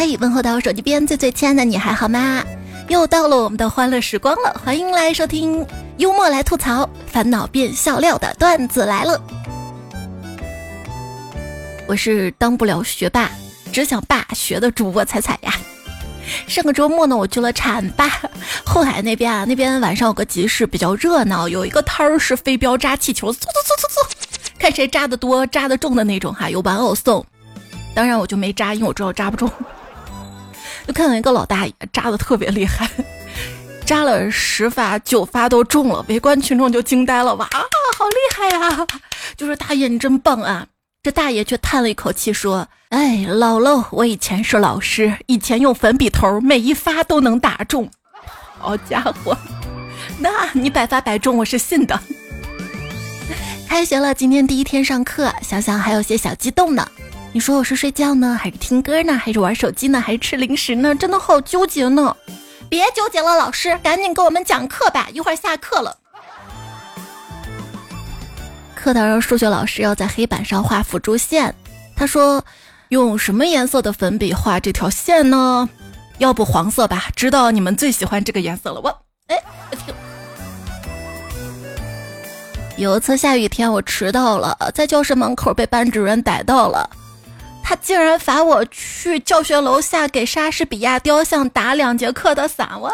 嘿，问候到我手机边最最亲爱的你还好吗？又到了我们的欢乐时光了，欢迎来收听幽默来吐槽，烦恼变笑料的段子来了。我是当不了学霸，只想霸学的主播彩彩呀。上个周末呢，我去了浐灞后海那边啊，那边晚上有个集市比较热闹，有一个摊儿是飞镖扎气球，嗖嗖嗖嗖嗖，看谁扎的多、扎的重的那种哈，有玩偶送。当然我就没扎，因为我知道扎不中。就看到一个老大爷扎的特别厉害，扎了十发九发都中了，围观群众就惊呆了，哇啊，好厉害呀！就说大爷你真棒啊！这大爷却叹了一口气说：“哎，姥姥，我以前是老师，以前用粉笔头，每一发都能打中。好家伙，那你百发百中，我是信的。”开学了，今天第一天上课，想想还有些小激动呢。你说我是睡觉呢，还是听歌呢，还是玩手机呢，还是吃零食呢？真的好纠结呢！别纠结了，老师，赶紧给我们讲课吧，一会儿下课了。课堂上，数学老师要在黑板上画辅助线，他说：“用什么颜色的粉笔画这条线呢？要不黄色吧？知道你们最喜欢这个颜色了。”我，哎，我听。有一次下雨天，我迟到了，在教室门口被班主任逮到了。他竟然罚我去教学楼下给莎士比亚雕像打两节课的伞，我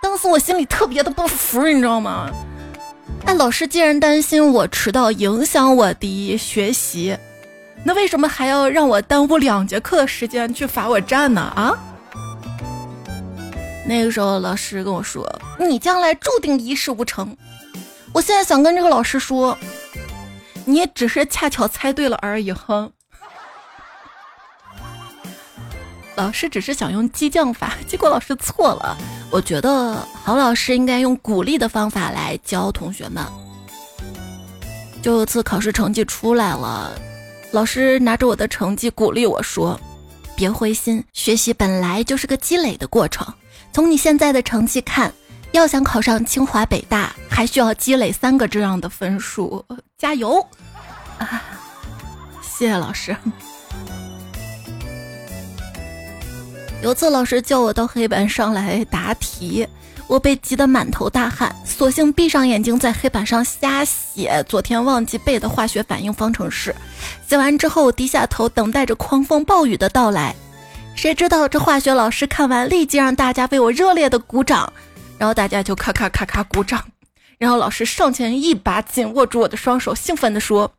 当时我心里特别的不服，你知道吗？哎，老师既然担心我迟到影响我的学习，那为什么还要让我耽误两节课的时间去罚我站呢？啊？那个时候老师跟我说：“你将来注定一事无成。”我现在想跟这个老师说：“你只是恰巧猜对了而已。”哼。老师只是想用激将法，结果老师错了。我觉得好老师应该用鼓励的方法来教同学们。就有次考试成绩出来了，老师拿着我的成绩鼓励我说：“别灰心，学习本来就是个积累的过程。从你现在的成绩看，要想考上清华北大，还需要积累三个这样的分数。加油！”啊，谢谢老师。有次老师叫我到黑板上来答题，我被急得满头大汗，索性闭上眼睛在黑板上瞎写昨天忘记背的化学反应方程式。写完之后，低下头等待着狂风暴雨的到来。谁知道这化学老师看完，立即让大家为我热烈的鼓掌，然后大家就咔咔咔咔鼓掌。然后老师上前一把紧握住我的双手，兴奋地说：“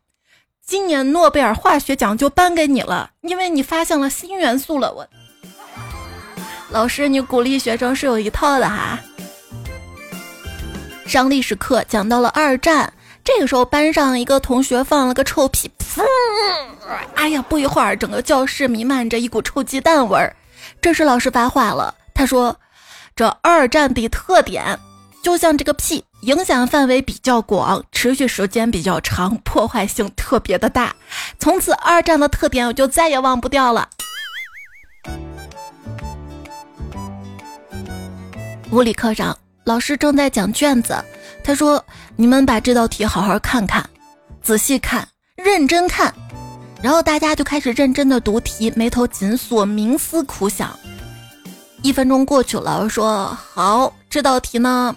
今年诺贝尔化学奖就颁给你了，因为你发现了新元素了。”我。老师，你鼓励学生是有一套的哈。上历史课讲到了二战，这个时候班上一个同学放了个臭屁，噗！哎呀，不一会儿整个教室弥漫着一股臭鸡蛋味儿。这时老师发话了，他说：“这二战的特点就像这个屁，影响范围比较广，持续时间比较长，破坏性特别的大。从此二战的特点我就再也忘不掉了。”物理课上，老师正在讲卷子。他说：“你们把这道题好好看看，仔细看，认真看。”然后大家就开始认真的读题，眉头紧锁，冥思苦想。一分钟过去了，说：“好，这道题呢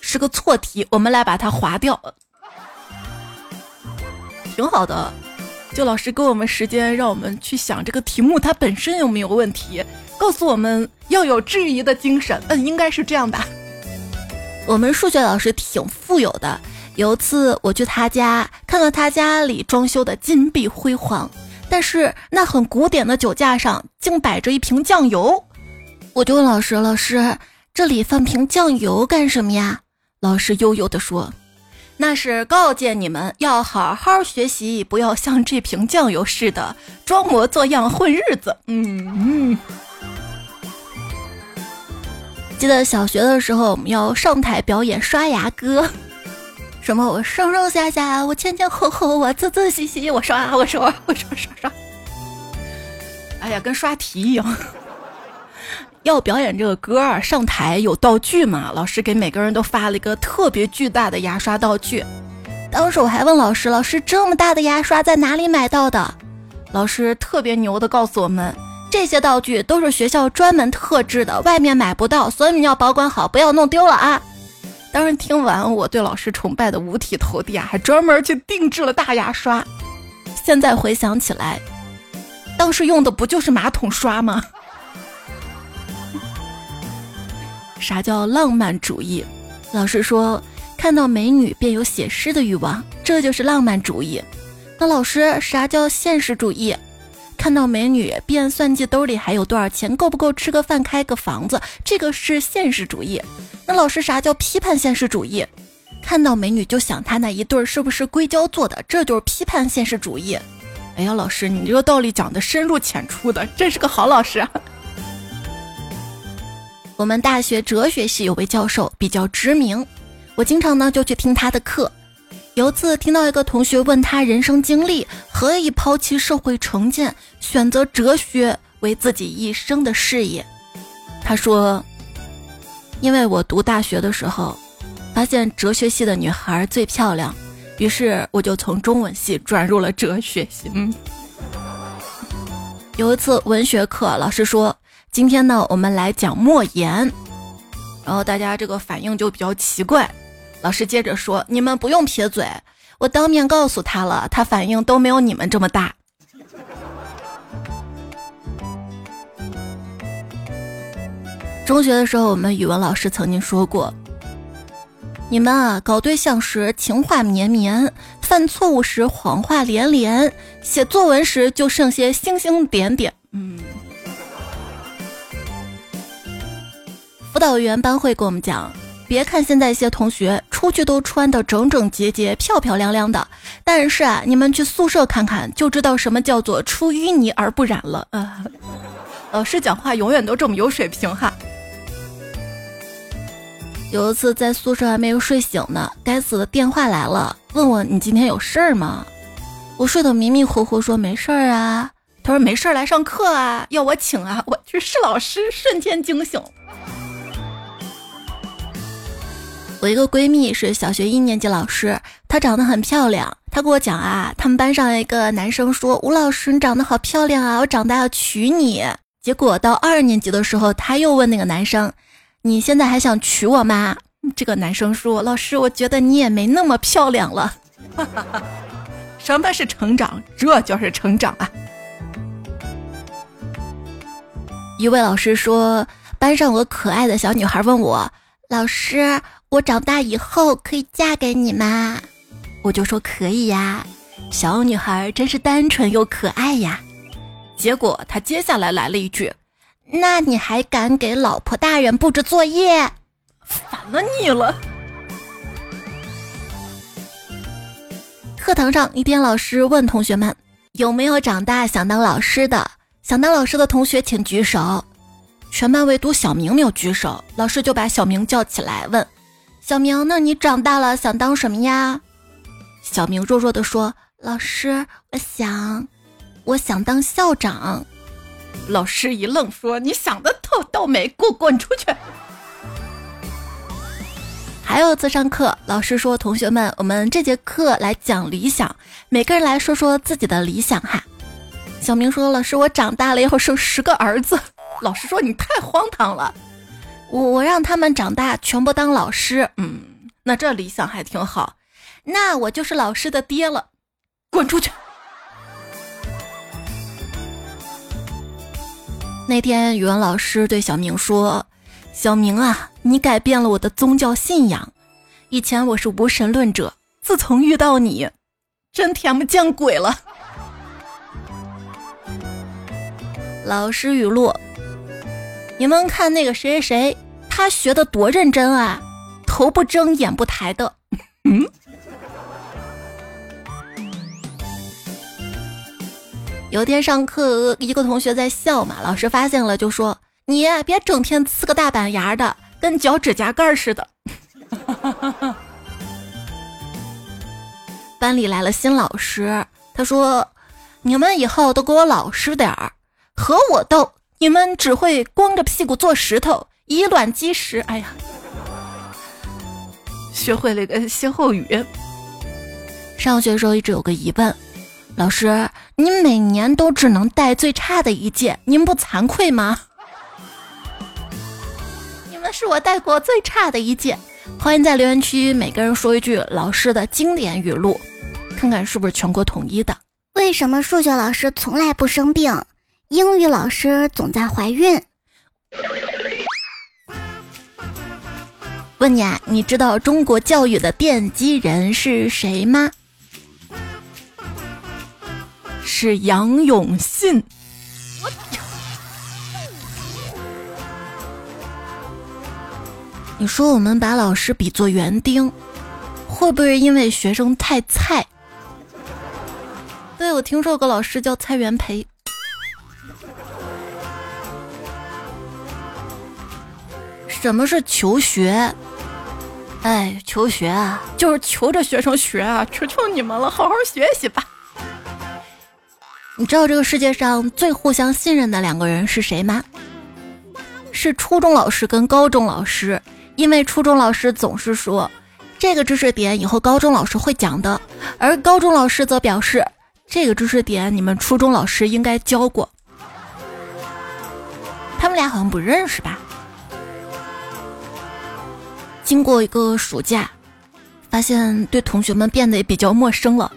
是个错题，我们来把它划掉。”挺好的，就老师给我们时间，让我们去想这个题目它本身有没有问题。告诉我们要有质疑的精神，嗯，应该是这样的。我们数学老师挺富有的，有一次我去他家，看到他家里装修的金碧辉煌，但是那很古典的酒架上竟摆着一瓶酱油，我就问老师：“老师，这里放瓶酱油干什么呀？”老师悠悠地说：“那是告诫你们要好好学习，不要像这瓶酱油似的装模作样混日子。”嗯嗯。记得小学的时候，我们要上台表演刷牙歌，什么我上上下下，我前前后后，我仔仔细细，我刷我刷我刷刷刷。哎呀，跟刷题一样。要表演这个歌儿，上台有道具嘛？老师给每个人都发了一个特别巨大的牙刷道具。当时我还问老师：“老师，这么大的牙刷在哪里买到的？”老师特别牛的告诉我们：“这些道具都是学校专门特制的，外面买不到，所以你要保管好，不要弄丢了啊！当时听完，我对老师崇拜的五体投地啊，还专门去定制了大牙刷。现在回想起来，当时用的不就是马桶刷吗？啥叫浪漫主义？老师说，看到美女便有写诗的欲望，这就是浪漫主义。那老师，啥叫现实主义？看到美女便算计兜里还有多少钱，够不够吃个饭、开个房子，这个是现实主义。那老师，啥叫批判现实主义？看到美女就想她那一对儿是不是硅胶做的，这就是批判现实主义。哎呀，老师，你这个道理讲的深入浅出的，真是个好老师。我们大学哲学系有位教授比较知名，我经常呢就去听他的课。有次听到一个同学问他人生经历，何以抛弃社会成见，选择哲学为自己一生的事业？他说：“因为我读大学的时候，发现哲学系的女孩最漂亮，于是我就从中文系转入了哲学系。”嗯。有一次文学课，老师说。今天呢，我们来讲莫言，然后大家这个反应就比较奇怪。老师接着说：“你们不用撇嘴，我当面告诉他了，他反应都没有你们这么大。” 中学的时候，我们语文老师曾经说过：“你们啊，搞对象时情话绵绵，犯错误时谎话连连，写作文时就剩些星星点点。”嗯。辅导员班会跟我们讲，别看现在一些同学出去都穿的整整洁洁、漂漂亮亮的，但是啊，你们去宿舍看看就知道什么叫做出淤泥而不染了啊！老师讲话永远都这么有水平哈。有一次在宿舍还没有睡醒呢，该死的电话来了，问我你今天有事儿吗？我睡得迷迷糊糊说没事儿啊。他说没事儿来上课啊，要我请啊。我去是老师，瞬间惊醒。我一个闺蜜是小学一年级老师，她长得很漂亮。她跟我讲啊，他们班上一个男生说：“吴老师，你长得好漂亮啊，我长大要娶你。”结果到二年级的时候，他又问那个男生：“你现在还想娶我吗？”这个男生说：“老师，我觉得你也没那么漂亮了。”什么是成长？这就是成长啊！一位老师说，班上有个可爱的小女孩问我：“老师。”我长大以后可以嫁给你吗？我就说可以呀。小女孩真是单纯又可爱呀。结果她接下来来了一句：“那你还敢给老婆大人布置作业？烦了你了。”课堂上，一天老师问同学们：“有没有长大想当老师的？想当老师的同学请举手。”全班唯独小明没有举手，老师就把小明叫起来问。小明，那你长大了想当什么呀？小明弱弱的说：“老师，我想，我想当校长。”老师一愣，说：“你想的特倒霉，给我滚出去！”还有一次上课，老师说：“同学们，我们这节课来讲理想，每个人来说说自己的理想哈。”小明说：“老师，我长大了以后生十个儿子。”老师说：“你太荒唐了。”我我让他们长大全部当老师，嗯，那这理想还挺好，那我就是老师的爹了，滚出去！那天语文老师对小明说：“小明啊，你改变了我的宗教信仰，以前我是无神论者，自从遇到你，真天不见鬼了。”老师语录。你们看那个谁谁谁，他学的多认真啊，头不睁眼不抬的。嗯。有天上课，一个同学在笑嘛，老师发现了就说：“你别整天呲个大板牙的，跟脚指甲盖似的。”班里来了新老师，他说：“你们以后都给我老实点儿，和我斗。”你们只会光着屁股做石头，以卵击石。哎呀，学会了一个歇后语。上学的时候一直有个疑问：老师，您每年都只能带最差的一届，您不惭愧吗？你们是我带过最差的一届。欢迎在留言区每个人说一句老师的经典语录，看看是不是全国统一的。为什么数学老师从来不生病？英语老师总在怀孕。问你啊，你知道中国教育的奠基人是谁吗？是杨永信。你说我们把老师比作园丁，会不会因为学生太菜？对，我听说有个老师叫蔡元培。什么是求学？哎，求学啊，就是求着学生学啊！求求你们了，好好学习吧。你知道这个世界上最互相信任的两个人是谁吗？是初中老师跟高中老师，因为初中老师总是说这个知识点以后高中老师会讲的，而高中老师则表示这个知识点你们初中老师应该教过。他们俩好像不认识吧？经过一个暑假，发现对同学们变得也比较陌生了。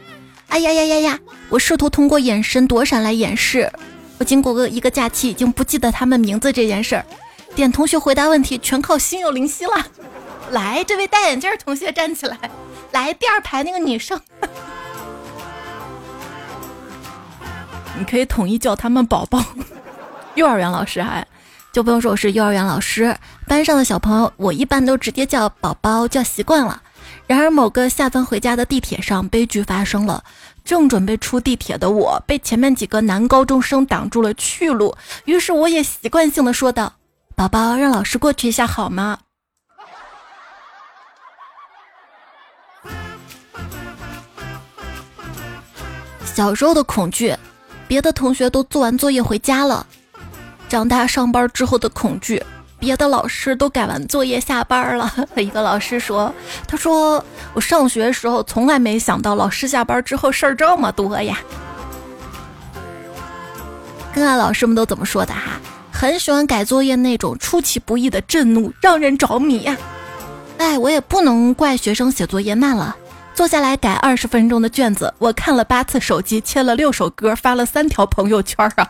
哎呀呀呀呀！我试图通过眼神躲闪来掩饰。我经过个一个假期，已经不记得他们名字这件事儿。点同学回答问题全靠心有灵犀了。来，这位戴眼镜同学站起来。来，第二排那个女生，你可以统一叫他们宝宝。幼儿园老师还。就不用说我是幼儿园老师，班上的小朋友我一般都直接叫宝宝，叫习惯了。然而某个下班回家的地铁上，悲剧发生了。正准备出地铁的我，被前面几个男高中生挡住了去路，于是我也习惯性的说道：“宝宝，让老师过去一下好吗？”小时候的恐惧，别的同学都做完作业回家了。长大上班之后的恐惧，别的老师都改完作业下班了。一个老师说：“他说我上学时候从来没想到老师下班之后事儿这么多呀。”看看老师们都怎么说的哈，很喜欢改作业那种出其不意的震怒，让人着迷呀。哎，我也不能怪学生写作业慢了，坐下来改二十分钟的卷子，我看了八次手机，切了六首歌，发了三条朋友圈啊。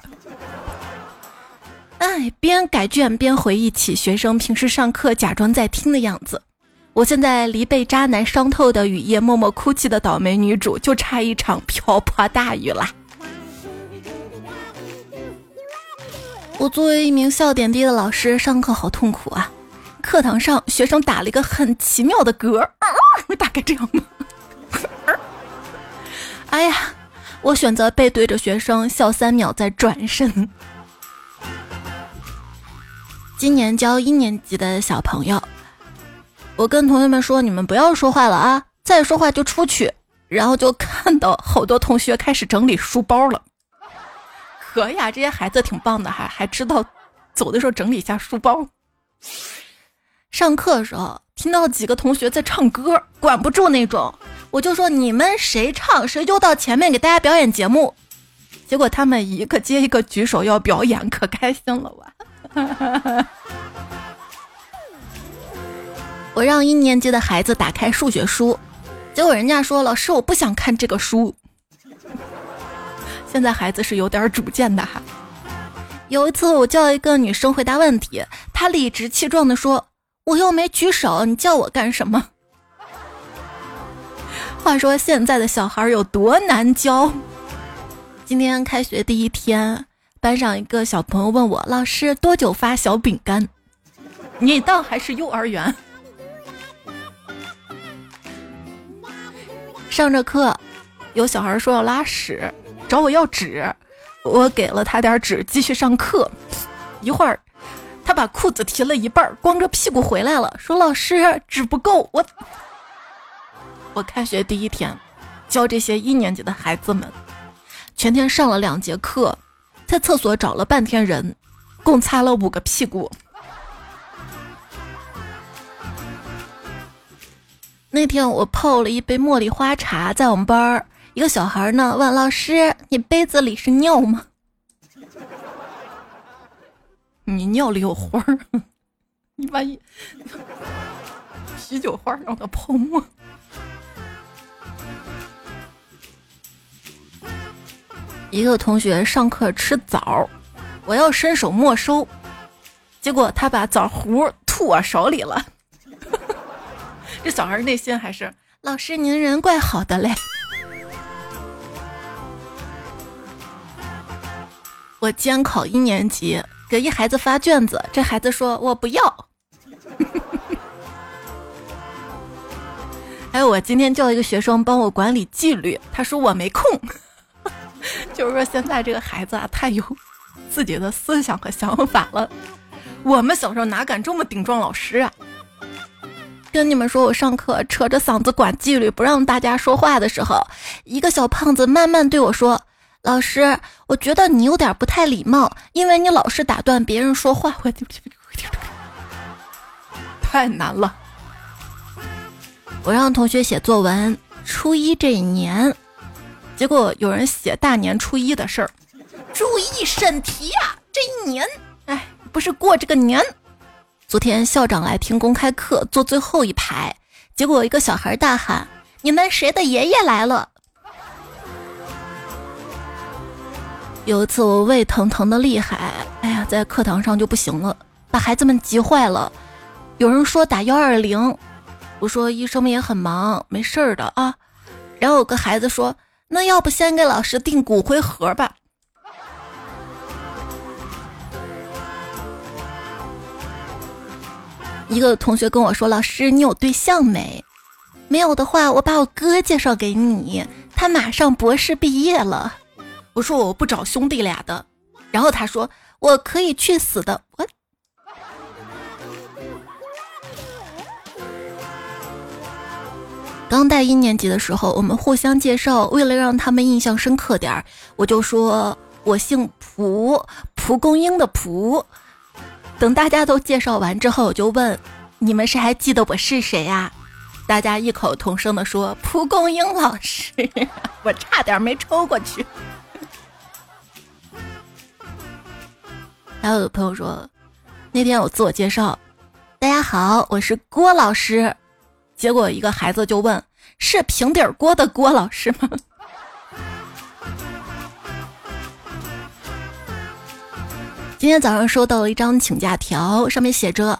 哎，边改卷边回忆起学生平时上课假装在听的样子。我现在离被渣男伤透的雨夜默默哭泣的倒霉女主就差一场瓢泼大雨啦。我作为一名笑点低的老师，上课好痛苦啊！课堂上学生打了一个很奇妙的嗝，大概这样吗？哎呀，我选择背对着学生笑三秒再转身。今年教一年级的小朋友，我跟同学们说：“你们不要说话了啊，再说话就出去。”然后就看到好多同学开始整理书包了。可以啊，这些孩子挺棒的，还还知道走的时候整理一下书包。上课的时候听到几个同学在唱歌，管不住那种，我就说：“你们谁唱谁就到前面给大家表演节目。”结果他们一个接一个举手要表演，可开心了哇！我让一年级的孩子打开数学书，结果人家说：“老师，我不想看这个书。”现在孩子是有点主见的哈。有一次我叫一个女生回答问题，她理直气壮的说：“我又没举手，你叫我干什么？” 话说现在的小孩有多难教？今天开学第一天。班上一个小朋友问我：“老师，多久发小饼干？”你倒还是幼儿园。上着课，有小孩说要拉屎，找我要纸，我给了他点纸，继续上课。一会儿，他把裤子提了一半，光着屁股回来了，说：“老师，纸不够。”我，我开学第一天，教这些一年级的孩子们，全天上了两节课。在厕所找了半天人，共擦了五个屁股。那天我泡了一杯茉莉花茶，在我们班儿一个小孩呢问老师：“你杯子里是尿吗？” 你尿里有花儿，你万一 啤酒花让它泡沫。一个同学上课吃枣，我要伸手没收，结果他把枣核吐我手里了。这小孩内心还是老师您人怪好的嘞。我监考一年级，给一孩子发卷子，这孩子说我不要。还 有我今天叫一个学生帮我管理纪律，他说我没空。就是说，现在这个孩子啊，太有自己的思想和想法了。我们小时候哪敢这么顶撞老师啊？跟你们说，我上课扯着嗓子管纪律，不让大家说话的时候，一个小胖子慢慢对我说：“老师，我觉得你有点不太礼貌，因为你老是打断别人说话。”我太难了。我让同学写作文，初一这一年。结果有人写大年初一的事儿，注意审题啊！这一年，哎，不是过这个年。昨天校长来听公开课，坐最后一排，结果一个小孩大喊：“你们谁的爷爷来了？”有一次我胃疼疼的厉害，哎呀，在课堂上就不行了，把孩子们急坏了。有人说打幺二零，我说医生们也很忙，没事儿的啊。然后有个孩子说。那要不先给老师订骨灰盒吧。一个同学跟我说：“老师，你有对象没？没有的话，我把我哥介绍给你，他马上博士毕业了。”我说：“我不找兄弟俩的。”然后他说：“我可以去死的。”刚带一年级的时候，我们互相介绍，为了让他们印象深刻点儿，我就说我姓蒲，蒲公英的蒲。等大家都介绍完之后，我就问你们谁还记得我是谁呀？大家异口同声的说蒲公英老师，我差点没抽过去。还有的朋友说，那天我自我介绍，大家好，我是郭老师。结果一个孩子就问：“是平底锅的郭老师吗？” 今天早上收到了一张请假条，上面写着：“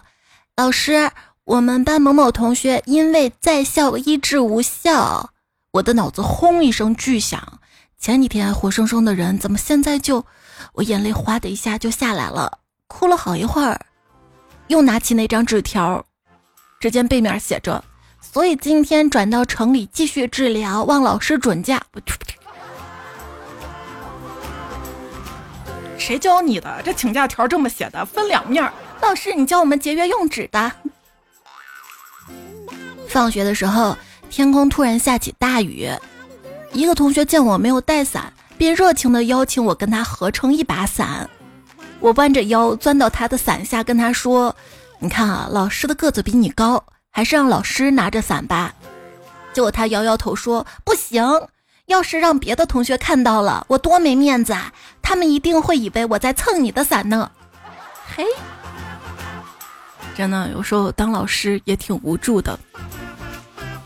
老师，我们班某某同学因为在校医治无效。”我的脑子轰一声巨响，前几天活生生的人，怎么现在就……我眼泪哗的一下就下来了，哭了好一会儿，又拿起那张纸条，只见背面写着。所以今天转到城里继续治疗，望老师准假。谁教你的？这请假条这么写的，分两面。老师，你教我们节约用纸的。放学的时候，天空突然下起大雨，一个同学见我没有带伞，便热情的邀请我跟他合成一把伞。我弯着腰钻到他的伞下，跟他说：“你看啊，老师的个子比你高。”还是让老师拿着伞吧。结果他摇摇头说：“不行，要是让别的同学看到了，我多没面子啊！他们一定会以为我在蹭你的伞呢。”嘿，真的，有时候当老师也挺无助的。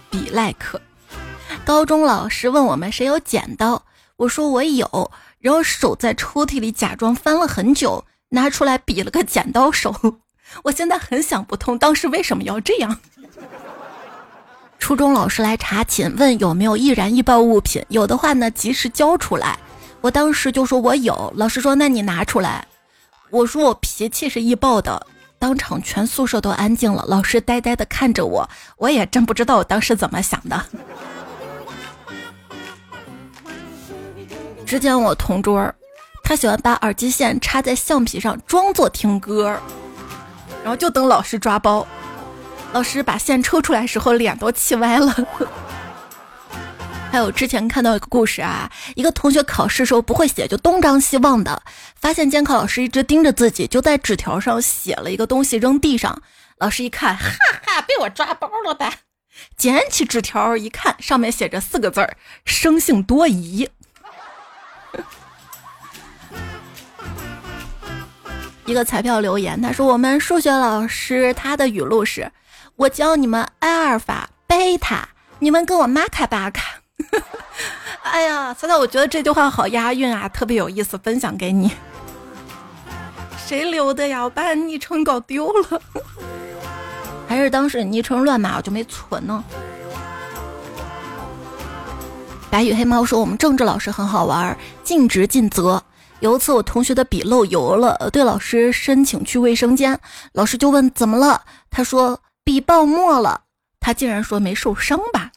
比赖克，高中老师问我们谁有剪刀，我说我有，然后手在抽屉里假装翻了很久，拿出来比了个剪刀手。我现在很想不通，当时为什么要这样。初中老师来查寝，问有没有易燃易爆物品，有的话呢及时交出来。我当时就说我有，老师说那你拿出来。我说我脾气是易爆的，当场全宿舍都安静了。老师呆呆的看着我，我也真不知道我当时怎么想的。之前我同桌，他喜欢把耳机线插在橡皮上，装作听歌，然后就等老师抓包。老师把线抽出来时候，脸都气歪了。还有之前看到一个故事啊，一个同学考试时候不会写，就东张西望的，发现监考老师一直盯着自己，就在纸条上写了一个东西扔地上。老师一看，哈哈，被我抓包了呗。捡起纸条一看，上面写着四个字儿：生性多疑。一个彩票留言，他说：“我们数学老师他的语录是：我教你们阿尔法、贝塔，你们跟我玛卡巴卡。”哎呀，彩彩，我觉得这句话好押韵啊，特别有意思，分享给你。谁留的呀？我把昵称搞丢了，还是当时昵称乱码，我就没存呢。白羽黑猫说：“我们政治老师很好玩，尽职尽责。”有一次，我同学的笔漏油了，对老师申请去卫生间，老师就问怎么了，他说笔爆墨了，他竟然说没受伤吧？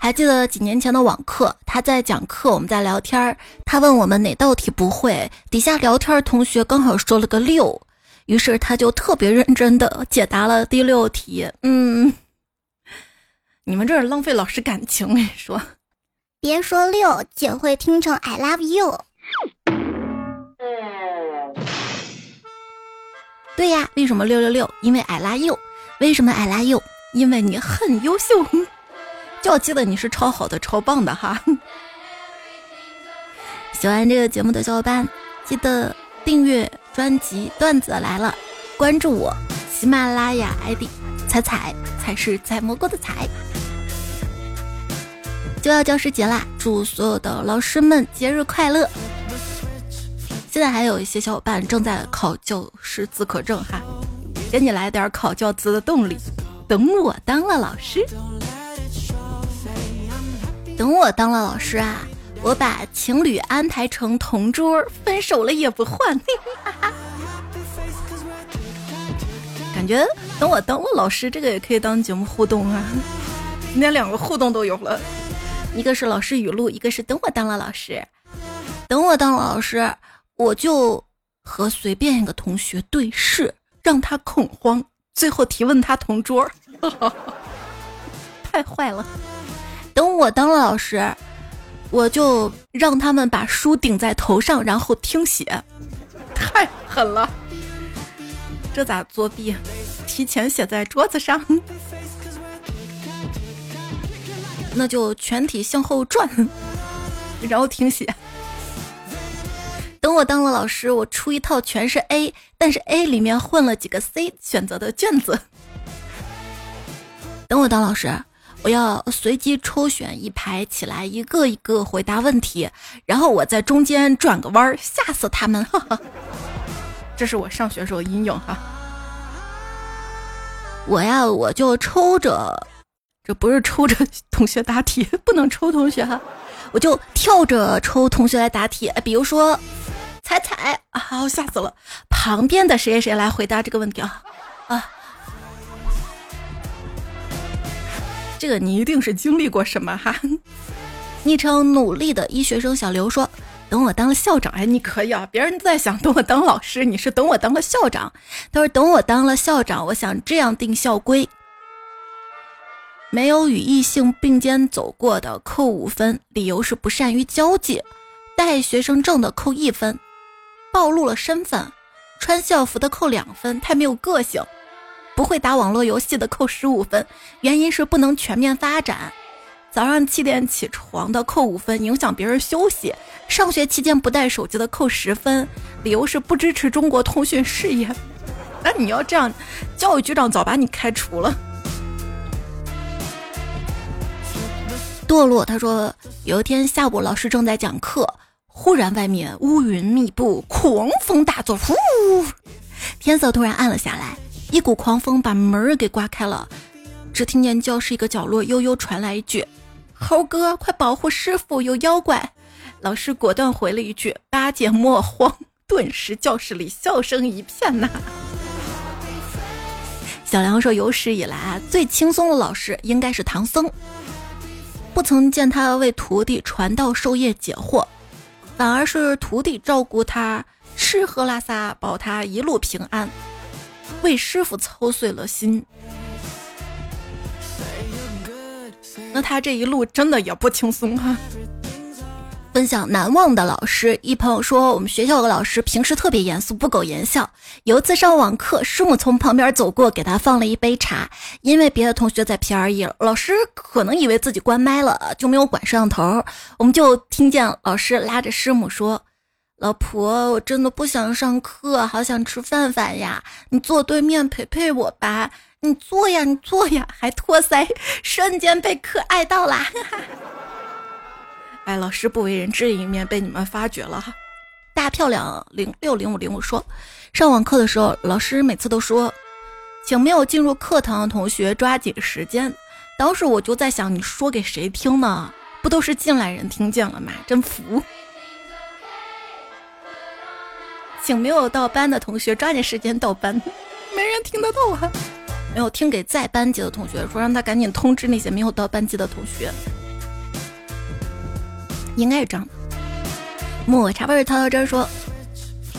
还记得几年前的网课，他在讲课，我们在聊天儿，他问我们哪道题不会，底下聊天同学刚好说了个六，于是他就特别认真的解答了第六题。嗯，你们这是浪费老师感情，我跟你说，别说六，姐会听成 I love you。对呀，为什么六六六？因为 I love you。为什么矮拉幼？因为你很优秀。就要记得你是超好的、超棒的哈。喜欢这个节目的小伙伴，记得订阅专辑《段子来了》，关注我喜马拉雅 ID 彩彩才是采蘑菇的彩。就要教师节啦，祝所有的老师们节日快乐！现在还有一些小伙伴正在考教师资格证哈，给你来点考教资的动力。等我当了老师，等我当了老师啊，我把情侣安排成同桌，分手了也不换。感觉等我当了老师，这个也可以当节目互动啊。今天两个互动都有了，一个是老师语录，一个是等我当了老师，等我当了老师。我就和随便一个同学对视，让他恐慌，最后提问他同桌，太坏了。等我当了老师，我就让他们把书顶在头上，然后听写，太狠了。这咋作弊？提前写在桌子上，那就全体向后转，然后听写。等我当了老师，我出一套全是 A，但是 A 里面混了几个 C 选择的卷子。等我当老师，我要随机抽选一排起来，一个一个回答问题，然后我在中间转个弯儿，吓死他们。哈哈这是我上学时候阴影哈。我呀，我就抽着，这不是抽着同学答题，不能抽同学哈，我就跳着抽同学来答题，比如说。彩彩啊，吓死了！旁边的谁谁谁来回答这个问题啊？啊，这个你一定是经历过什么哈？昵称努力的医学生小刘说：“等我当了校长，哎，你可以啊！别人在想等我当老师，你是等我当了校长。他说等我当了校长，我想这样定校规：没有与异性并肩走过的扣五分，理由是不善于交际；带学生证的扣一分。”暴露了身份，穿校服的扣两分，太没有个性；不会打网络游戏的扣十五分，原因是不能全面发展；早上七点起床的扣五分，影响别人休息；上学期间不带手机的扣十分，理由是不支持中国通讯事业。那你要这样，教育局长早把你开除了。堕落，他说有一天下午老师正在讲课。忽然，外面乌云密布，狂风大作，呼，天色突然暗了下来，一股狂风把门给刮开了。只听见教室一个角落悠悠传来一句：“猴哥，快保护师傅，有妖怪！”老师果断回了一句：“八戒莫慌。”顿时教室里笑声一片呐。小梁说：“有史以来啊，最轻松的老师应该是唐僧，不曾见他为徒弟传道授业解惑。”反而是徒弟照顾他吃喝拉撒，保他一路平安，为师傅操碎了心。那他这一路真的也不轻松哈。分享难忘的老师，一朋友说，我们学校有个老师平时特别严肃，不苟言笑。有一次上网课，师母从旁边走过，给他放了一杯茶。因为别的同学在 P R E，老师可能以为自己关麦了，就没有管摄像头。我们就听见老师拉着师母说：“老婆，我真的不想上课，好想吃饭饭呀，你坐对面陪陪我吧。你坐呀，你坐呀，还托腮，瞬间被可爱到啦。”哎，老师不为人知的一面被你们发觉了哈！大漂亮零六零五零五说，上网课的时候，老师每次都说，请没有进入课堂的同学抓紧时间。当时我就在想，你说给谁听呢？不都是进来人听见了吗？真服！请没有到班的同学抓紧时间到班，没人听得到啊！没有听给在班级的同学说，让他赶紧通知那些没有到班级的同学。应该是这样的。抹茶味儿涛涛这说，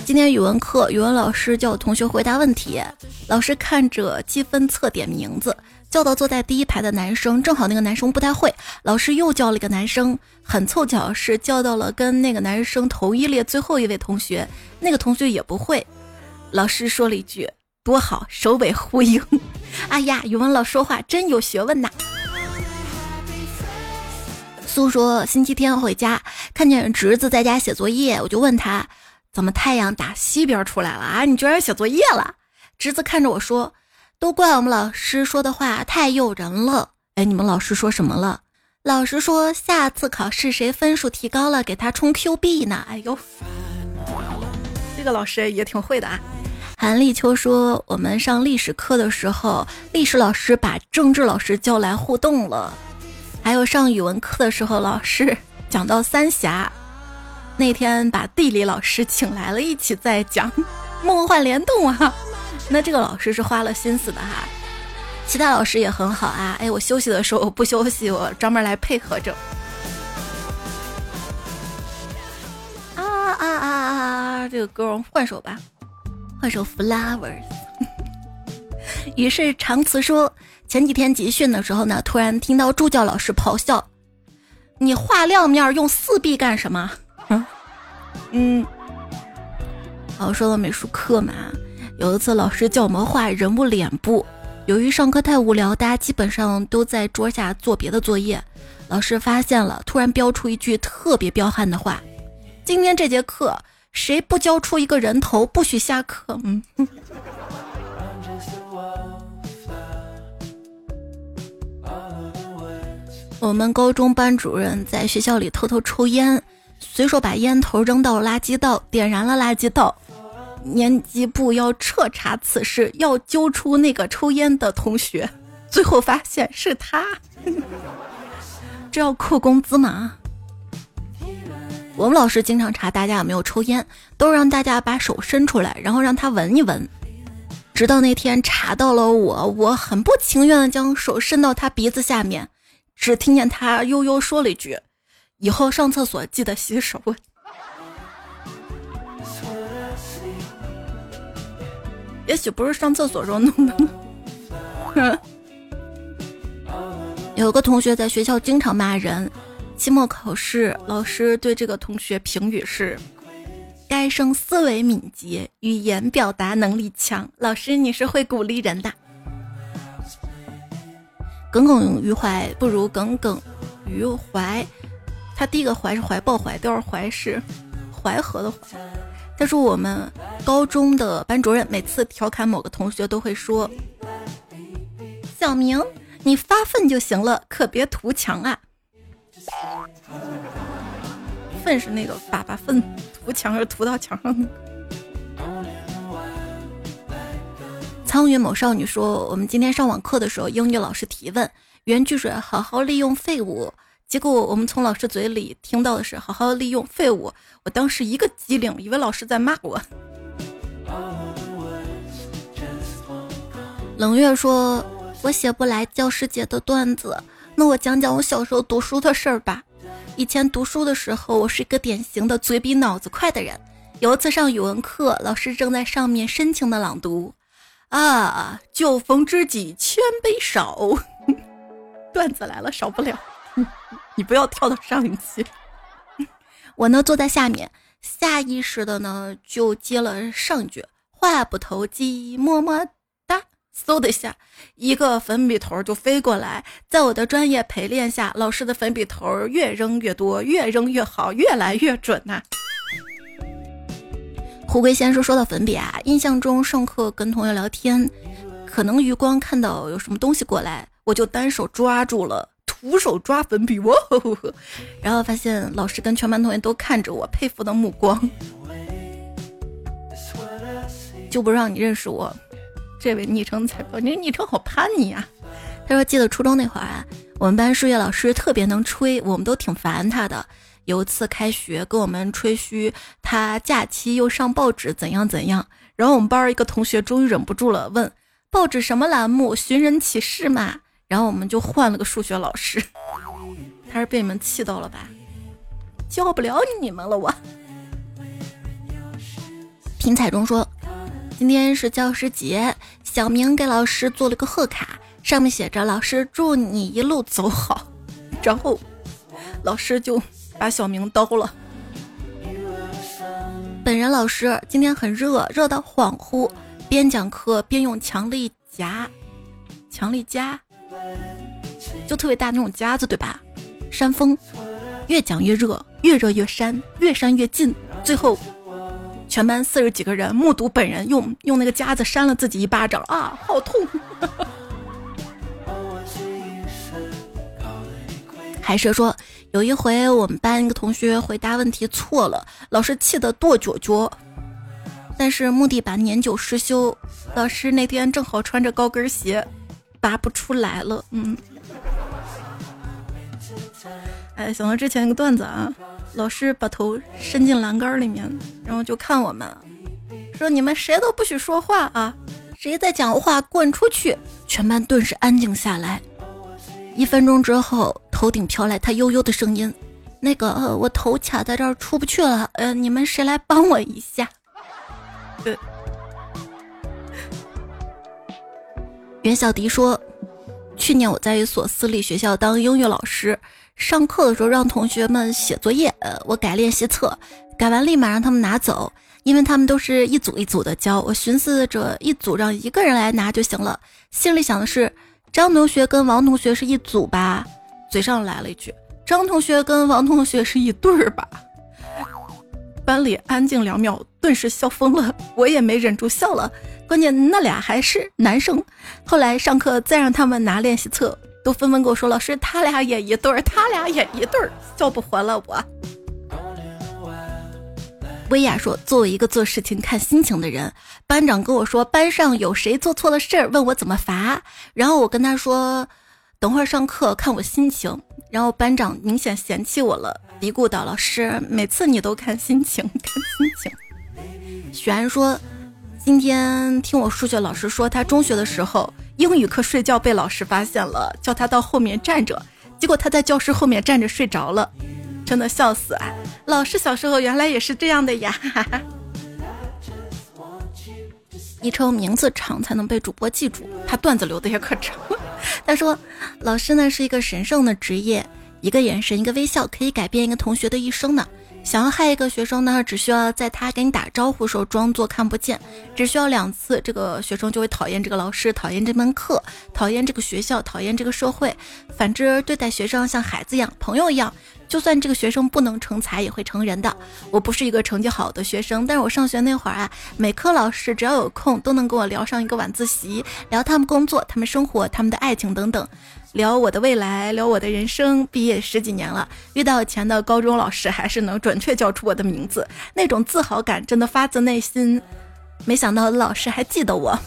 今天语文课，语文老师叫同学回答问题，老师看着积分册点名字，叫到坐在第一排的男生，正好那个男生不太会，老师又叫了一个男生，很凑巧是叫到了跟那个男生同一列最后一位同学，那个同学也不会，老师说了一句多好，首尾呼应。哎呀，语文老师说话真有学问呐。苏说星期天回家，看见侄子在家写作业，我就问他，怎么太阳打西边出来了啊？你居然写作业了？侄子看着我说，都怪我们老师说的话太诱人了。哎，你们老师说什么了？老师说下次考试谁分数提高了，给他充 Q 币呢。哎呦，这个老师也挺会的啊。韩立秋说，我们上历史课的时候，历史老师把政治老师叫来互动了。还有上语文课的时候，老师讲到三峡，那天把地理老师请来了，一起在讲梦幻联动啊。那这个老师是花了心思的哈。其他老师也很好啊。哎，我休息的时候我不休息，我专门来配合着。啊啊啊啊！这个歌我们换首吧，换首 Flowers。于是长辞说。前几天集训的时候呢，突然听到助教老师咆哮：“你画亮面用四 B 干什么？”嗯嗯。好，说到美术课嘛，有一次老师叫我们画人物脸部，由于上课太无聊，大家基本上都在桌下做别的作业。老师发现了，突然标出一句特别彪悍的话：“今天这节课谁不交出一个人头，不许下课。”嗯。我们高中班主任在学校里偷偷抽烟，随手把烟头扔到垃圾道，点燃了垃圾道。年级部要彻查此事，要揪出那个抽烟的同学。最后发现是他，这要扣工资吗？我们老师经常查大家有没有抽烟，都让大家把手伸出来，然后让他闻一闻。直到那天查到了我，我很不情愿的将手伸到他鼻子下面。只听见他悠悠说了一句：“以后上厕所记得洗手。”也许不是上厕所时候弄的。有个同学在学校经常骂人，期末考试老师对这个同学评语是：“该生思维敏捷，语言表达能力强。”老师，你是会鼓励人的。耿耿于怀不如耿耿于怀，他第一个怀是怀抱怀，第二怀是淮河的淮。他说我们高中的班主任每次调侃某个同学都会说：“小明，你发奋就行了，可别图强啊。”粪是那个粑粑粪，涂墙是涂到墙上。苍云某少女说：“我们今天上网课的时候，英语老师提问，原句是‘好好利用废物’，结果我们从老师嘴里听到的是‘好好利用废物’。我当时一个机灵，以为老师在骂我。”冷月说：“我写不来教师节的段子，那我讲讲我小时候读书的事儿吧。以前读书的时候，我是一个典型的嘴比脑子快的人。有一次上语文课，老师正在上面深情的朗读。”啊，酒逢知己千杯少，段子来了，少不了。你不要跳到上一期。我呢坐在下面，下意识的呢就接了上句，话不投机，么么哒。嗖的一下，一个粉笔头就飞过来，在我的专业陪练下，老师的粉笔头越扔越多，越扔越好，越来越准呐。胡龟先生说到粉笔啊，印象中上课跟同学聊天，可能余光看到有什么东西过来，我就单手抓住了，徒手抓粉笔，哇！然后发现老师跟全班同学都看着我，佩服的目光，就不让你认识我。这位昵称彩票，你昵称好叛逆啊！他说记得初中那会儿啊，我们班数学老师特别能吹，我们都挺烦他的。有一次开学跟我们吹嘘他假期又上报纸怎样怎样，然后我们班一个同学终于忍不住了，问报纸什么栏目？寻人启事嘛。然后我们就换了个数学老师，他是被你们气到了吧？教不了你们了我。品彩中说，今天是教师节，小明给老师做了个贺卡，上面写着“老师祝你一路走好”，然后老师就。把小明刀了。本人老师今天很热，热到恍惚，边讲课边用强力夹，强力夹，就特别大那种夹子，对吧？扇风，越讲越热，越热越扇，越扇越近，最后全班四十几个人目睹本人用用那个夹子扇了自己一巴掌啊，好痛！还是说。有一回，我们班一个同学回答问题错了，老师气得跺脚脚。但是木地板年久失修，老师那天正好穿着高跟鞋，拔不出来了。嗯，哎，想到之前那个段子啊，老师把头伸进栏杆里面，然后就看我们，说你们谁都不许说话啊，谁在讲话滚出去！全班顿时安静下来。一分钟之后，头顶飘来他悠悠的声音：“那个，我头卡在这儿出不去了，呃，你们谁来帮我一下？”对。袁小迪说：“去年我在一所私立学校当英语老师，上课的时候让同学们写作业，呃，我改练习册，改完立马让他们拿走，因为他们都是一组一组的交。我寻思着一组让一个人来拿就行了，心里想的是。”张同学跟王同学是一组吧？嘴上来了一句：“张同学跟王同学是一对儿吧？”班里安静两秒，顿时笑疯了，我也没忍住笑了。关键那俩还是男生。后来上课再让他们拿练习册，都纷纷跟我说：“老师，他俩也一对儿，他俩也一对儿。”笑不活了我。薇娅说：“作为一个做事情看心情的人，班长跟我说班上有谁做错了事儿，问我怎么罚。然后我跟他说，等会儿上课看我心情。然后班长明显嫌弃我了，嘀咕道：‘老师，每次你都看心情，看心情。’许安说：今天听我数学老师说，他中学的时候英语课睡觉被老师发现了，叫他到后面站着，结果他在教室后面站着睡着了。”真的笑死啊！老师小时候原来也是这样的呀。昵称名字长才能被主播记住，他段子留的也可长。他说，老师呢是一个神圣的职业，一个眼神，一个微笑，可以改变一个同学的一生呢。想要害一个学生呢，只需要在他给你打招呼的时候装作看不见，只需要两次，这个学生就会讨厌这个老师，讨厌这门课，讨厌这个学校，讨厌这个社会。反之，对待学生像孩子一样，朋友一样。就算这个学生不能成才，也会成人的。我不是一个成绩好的学生，但是我上学那会儿啊，每科老师只要有空，都能跟我聊上一个晚自习，聊他们工作、他们生活、他们的爱情等等，聊我的未来，聊我的人生。毕业十几年了，遇到前的高中老师，还是能准确叫出我的名字，那种自豪感真的发自内心。没想到老师还记得我，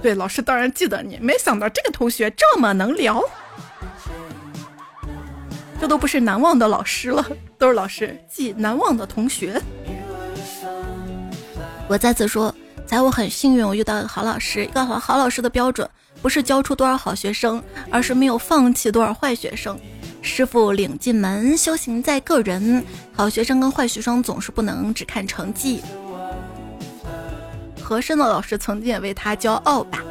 对，老师当然记得你。没想到这个同学这么能聊。这都不是难忘的老师了，都是老师记难忘的同学。我再次说，在我很幸运，我遇到一个好老师。一个好好老师的标准，不是教出多少好学生，而是没有放弃多少坏学生。师傅领进门，修行在个人。好学生跟坏学生总是不能只看成绩。和珅的老师曾经也为他骄傲吧。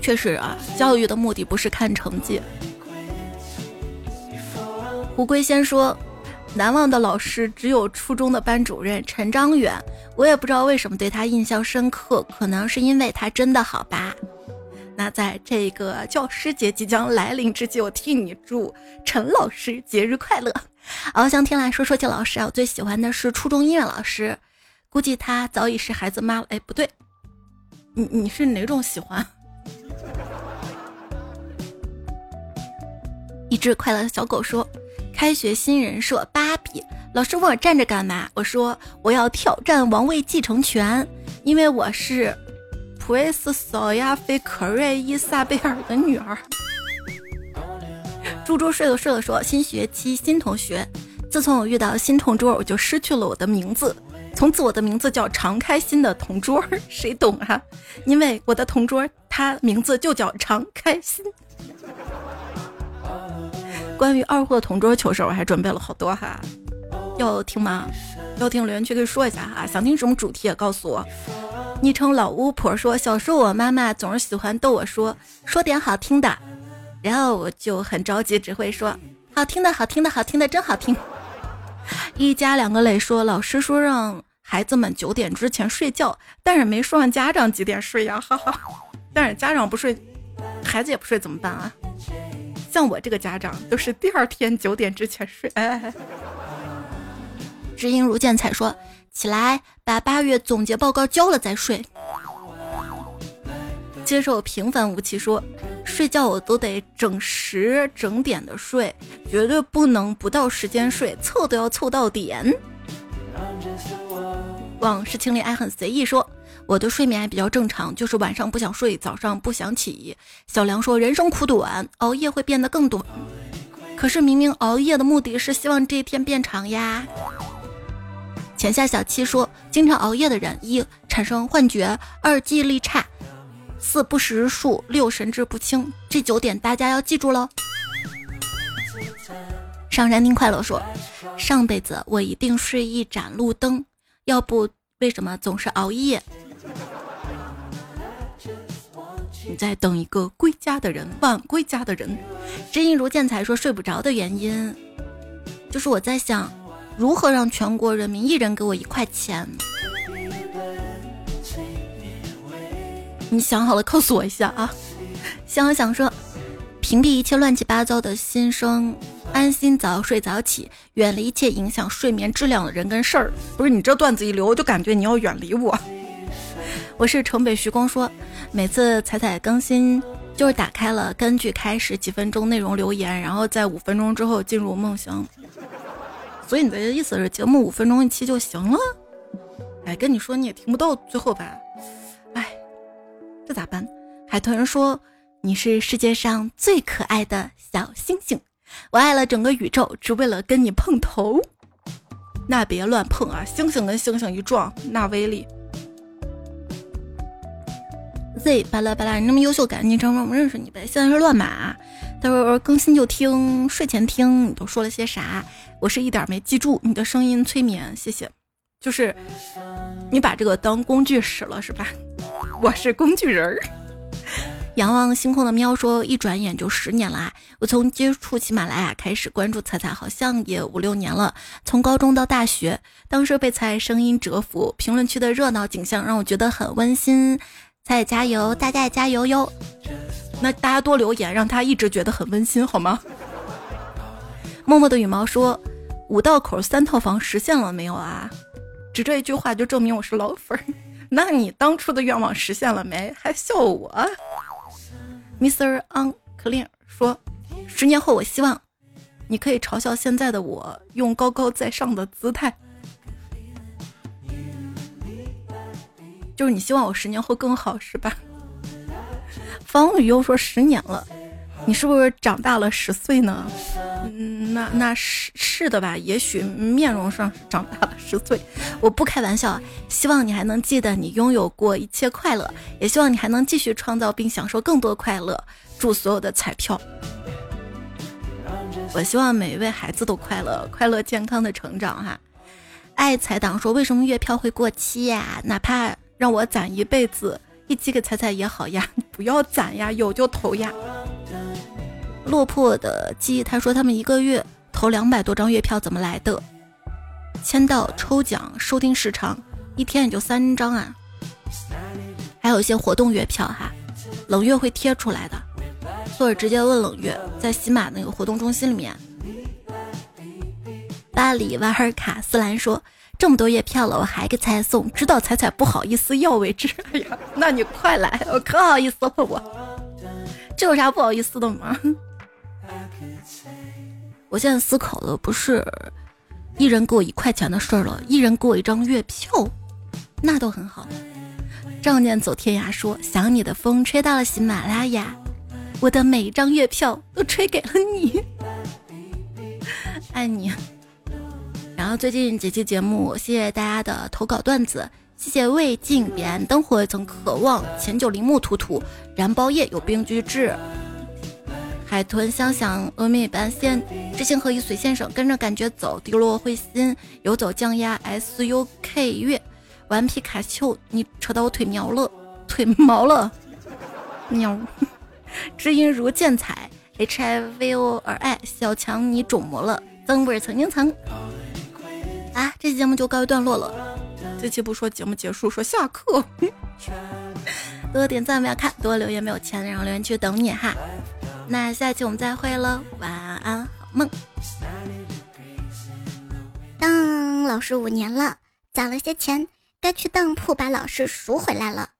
确实啊，教育的目的不是看成绩。胡龟先说，难忘的老师只有初中的班主任陈章远，我也不知道为什么对他印象深刻，可能是因为他真的好吧。那在这个教师节即将来临之际，我替你祝陈老师节日快乐。翱翔天来说说起老师啊，我最喜欢的是初中音乐老师，估计他早已是孩子妈了。哎，不对，你你是哪种喜欢？一只快乐的小狗说：“开学新人设芭比老师问我站着干嘛？我说我要挑战王位继承权，因为我是普瑞斯索亚菲可瑞伊萨贝尔的女儿。”猪猪睡了睡了说：“新学期新同学，自从我遇到新同桌，我就失去了我的名字。从此我的名字叫常开心的同桌，谁懂啊？因为我的同桌他名字就叫常开心。”关于二货同桌糗事，我还准备了好多哈，要听吗？要听留言区可以说一下哈。想听什么主题也告诉我。昵称老巫婆说，小时候我妈妈总是喜欢逗我说，说点好听的，然后我就很着急，只会说好听的，好听的，好听的，真好听。一家两个磊说，老师说让孩子们九点之前睡觉，但是没说让家长几点睡呀，哈哈。但是家长不睡，孩子也不睡怎么办啊？像我这个家长都是第二天九点之前睡。哎，知音如见彩说：“起来，把八月总结报告交了再睡。”接受平凡无奇说：“睡觉我都得整时整点的睡，绝对不能不到时间睡，凑都要凑到点。”往事清零爱很随意说。我的睡眠还比较正常，就是晚上不想睡，早上不想起。小梁说：“人生苦短，熬夜会变得更短。”可是明明熬夜的目的是希望这一天变长呀。浅夏小七说：“经常熬夜的人，一产生幻觉，二记忆力差，四不识数，六神志不清。这九点大家要记住喽。”上山听快乐说：“上辈子我一定是一盏路灯，要不为什么总是熬夜？”你在等一个归家的人，晚归家的人。知音如见才说睡不着的原因，就是我在想，如何让全国人民一人给我一块钱。你想好了告诉我一下啊！想想说，屏蔽一切乱七八糟的心声，安心早睡早起，远离一切影响睡眠质量的人跟事儿。不是你这段子一留，我就感觉你要远离我。我是城北徐光说，每次彩彩更新就是打开了，根据开始几分钟内容留言，然后在五分钟之后进入梦乡。所以你的意思是节目五分钟一期就行了？哎，跟你说你也听不到最后吧？哎，这咋办？海豚说你是世界上最可爱的小星星，我爱了整个宇宙，只为了跟你碰头。那别乱碰啊！星星跟星星一撞，那威力。Z 巴拉巴拉，你那么优秀，赶紧承认我们认识你呗。现在是乱码，待会儿更新就听，睡前听。你都说了些啥？我是一点没记住。你的声音催眠，谢谢。就是你把这个当工具使了是吧？我是工具人儿。仰望星空的喵说：“一转眼就十年了。我从接触喜马拉雅开始关注彩彩，好像也五六年了。从高中到大学，当时被彩声音折服，评论区的热闹景象让我觉得很温馨。”彩彩加油，大家也加油哟！那大家多留言，让他一直觉得很温馨，好吗？默默的羽毛说：“五道口三套房实现了没有啊？”只这一句话就证明我是老粉儿。那你当初的愿望实现了没？还笑我？Mr. Unclean 说：“十年后，我希望你可以嘲笑现在的我，用高高在上的姿态。”就是你希望我十年后更好是吧？方宇又说十年了，你是不是长大了十岁呢？嗯，那那是是的吧？也许面容上是长大了十岁，我不开玩笑。希望你还能记得你拥有过一切快乐，也希望你还能继续创造并享受更多快乐。祝所有的彩票，我希望每一位孩子都快乐、快乐、健康的成长哈。爱财党说：“为什么月票会过期呀？哪怕……”让我攒一辈子，一起给彩彩也好呀，不要攒呀，有就投呀。落魄的鸡他说他们一个月投两百多张月票怎么来的？签到、抽奖、收听时长，一天也就三张啊。还有一些活动月票哈，冷月会贴出来的，或者直接问冷月，在喜马那个活动中心里面。巴里瓦尔卡斯兰说：“这么多月票了，我还给彩送，直到彩彩不好意思要为止。”哎呀，那你快来，我可好意思了我。这有啥不好意思的吗？我现在思考的不是一人给我一块钱的事儿了，一人给我一张月票，那都很好。仗剑走天涯说：“想你的风吹到了喜马拉雅，我的每一张月票都吹给了你，爱你。”然后最近几期节目，谢谢大家的投稿段子，谢谢魏晋彼岸灯火曾渴望，前九铃木图图，燃包夜有病居治，海豚香香峨眉半仙，知行合一随先生，跟着感觉走，滴落灰心，游走降压 S U K 月。顽皮卡丘，你扯到我腿苗了，腿毛了，喵！知音如剑彩 h i v o r i，小强你肿么了？曾不是曾经曾。啊，这期节目就告一段落了。这期不说节目结束，说下课。多点赞不要看，多留言没有钱，然后留言区等你哈。那下期我们再会喽，晚安，好梦。当老师五年了，攒了些钱。该去当铺把老师赎回来了。